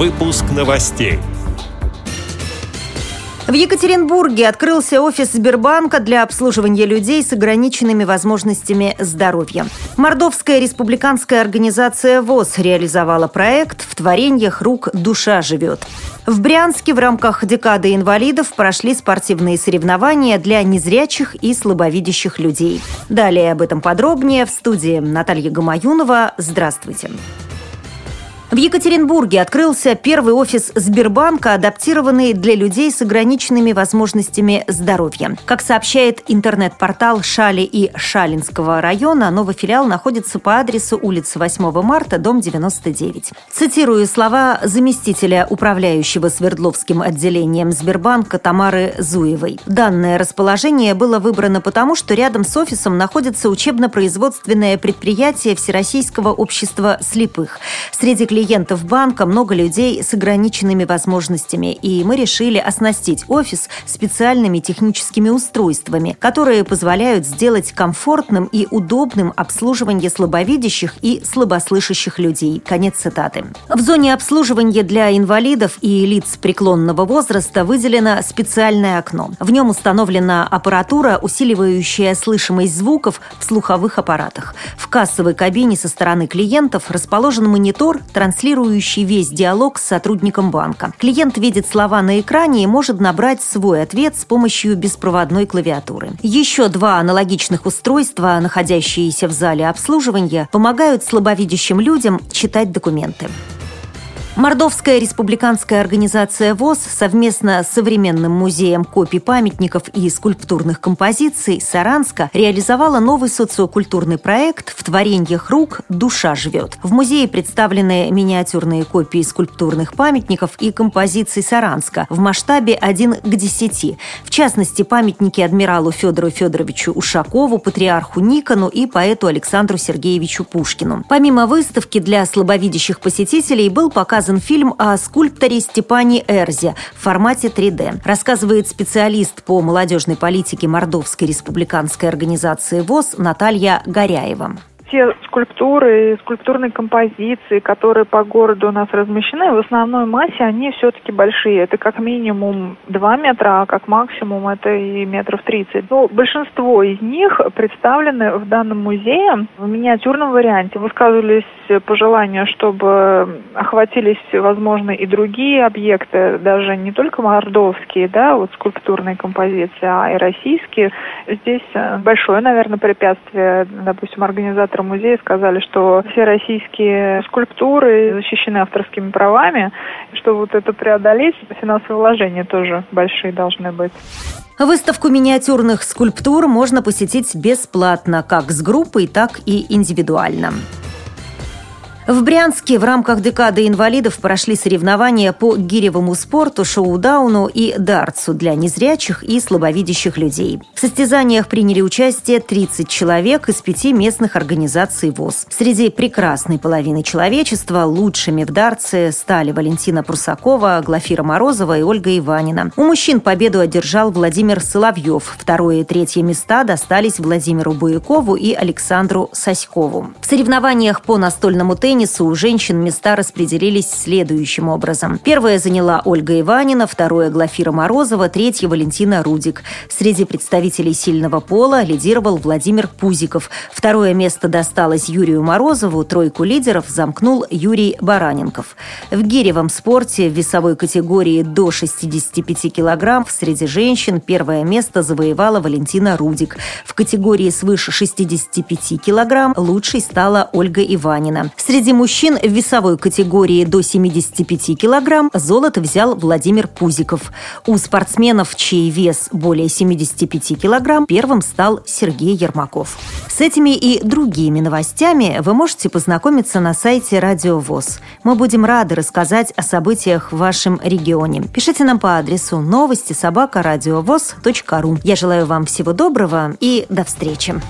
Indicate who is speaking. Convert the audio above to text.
Speaker 1: Выпуск новостей.
Speaker 2: В Екатеринбурге открылся офис Сбербанка для обслуживания людей с ограниченными возможностями здоровья. Мордовская республиканская организация ВОЗ реализовала проект «В творениях рук душа живет». В Брянске в рамках декады инвалидов прошли спортивные соревнования для незрячих и слабовидящих людей. Далее об этом подробнее в студии Наталья Гамаюнова. Здравствуйте. Здравствуйте. Екатеринбурге открылся первый офис Сбербанка, адаптированный для людей с ограниченными возможностями здоровья. Как сообщает интернет-портал Шали и Шалинского района, новый филиал находится по адресу улица 8 марта, дом 99. Цитирую слова заместителя управляющего Свердловским отделением Сбербанка Тамары Зуевой. Данное расположение было выбрано потому, что рядом с офисом находится учебно-производственное предприятие Всероссийского общества слепых. Среди клиентов клиентов банка много людей с ограниченными возможностями, и мы решили оснастить офис специальными техническими устройствами, которые позволяют сделать комфортным и удобным обслуживание слабовидящих и слабослышащих людей. Конец цитаты. В зоне обслуживания для инвалидов и лиц преклонного возраста выделено специальное окно. В нем установлена аппаратура, усиливающая слышимость звуков в слуховых аппаратах. В кассовой кабине со стороны клиентов расположен монитор, транспортный транслирующий весь диалог с сотрудником банка. Клиент видит слова на экране и может набрать свой ответ с помощью беспроводной клавиатуры. Еще два аналогичных устройства, находящиеся в зале обслуживания, помогают слабовидящим людям читать документы. Мордовская республиканская организация ВОЗ совместно с Современным музеем копий памятников и скульптурных композиций Саранска реализовала новый социокультурный проект «В творениях рук душа живет». В музее представлены миниатюрные копии скульптурных памятников и композиций Саранска в масштабе 1 к 10. В частности, памятники адмиралу Федору Федоровичу Ушакову, патриарху Никону и поэту Александру Сергеевичу Пушкину. Помимо выставки для слабовидящих посетителей был показан показан фильм о скульпторе Степане Эрзе в формате 3D. Рассказывает специалист по молодежной политике Мордовской республиканской организации ВОЗ Наталья Горяева
Speaker 3: те скульптуры, скульптурные композиции, которые по городу у нас размещены, в основной массе они все-таки большие. Это как минимум 2 метра, а как максимум это и метров 30. Но большинство из них представлены в данном музее в миниатюрном варианте. Высказывались пожелания, чтобы охватились, возможно, и другие объекты, даже не только мордовские, да, вот скульптурные композиции, а и российские. Здесь большое, наверное, препятствие, допустим, организатор директора музея сказали, что все российские скульптуры защищены авторскими правами, что вот это преодолеть, финансовые вложения тоже большие должны быть.
Speaker 2: Выставку миниатюрных скульптур можно посетить бесплатно, как с группой, так и индивидуально. В Брянске в рамках декады инвалидов прошли соревнования по гиревому спорту, шоу-дауну и дартсу для незрячих и слабовидящих людей. В состязаниях приняли участие 30 человек из пяти местных организаций ВОЗ. Среди прекрасной половины человечества лучшими в дартсе стали Валентина Прусакова, Глафира Морозова и Ольга Иванина. У мужчин победу одержал Владимир Соловьев. Второе и третье места достались Владимиру Буякову и Александру Соськову. В соревнованиях по настольному теннису теннису у женщин места распределились следующим образом. Первое заняла Ольга Иванина, второе – Глафира Морозова, третье – Валентина Рудик. Среди представителей сильного пола лидировал Владимир Пузиков. Второе место досталось Юрию Морозову, тройку лидеров замкнул Юрий Бараненков. В гиревом спорте в весовой категории до 65 килограмм среди женщин первое место завоевала Валентина Рудик. В категории свыше 65 килограмм лучшей стала Ольга Иванина. Среди Среди мужчин в весовой категории до 75 килограмм золото взял Владимир Пузиков. У спортсменов, чей вес более 75 килограмм, первым стал Сергей Ермаков. С этими и другими новостями вы можете познакомиться на сайте Радио ВОЗ. Мы будем рады рассказать о событиях в вашем регионе. Пишите нам по адресу новости собака ру. Я желаю вам всего доброго и до встречи.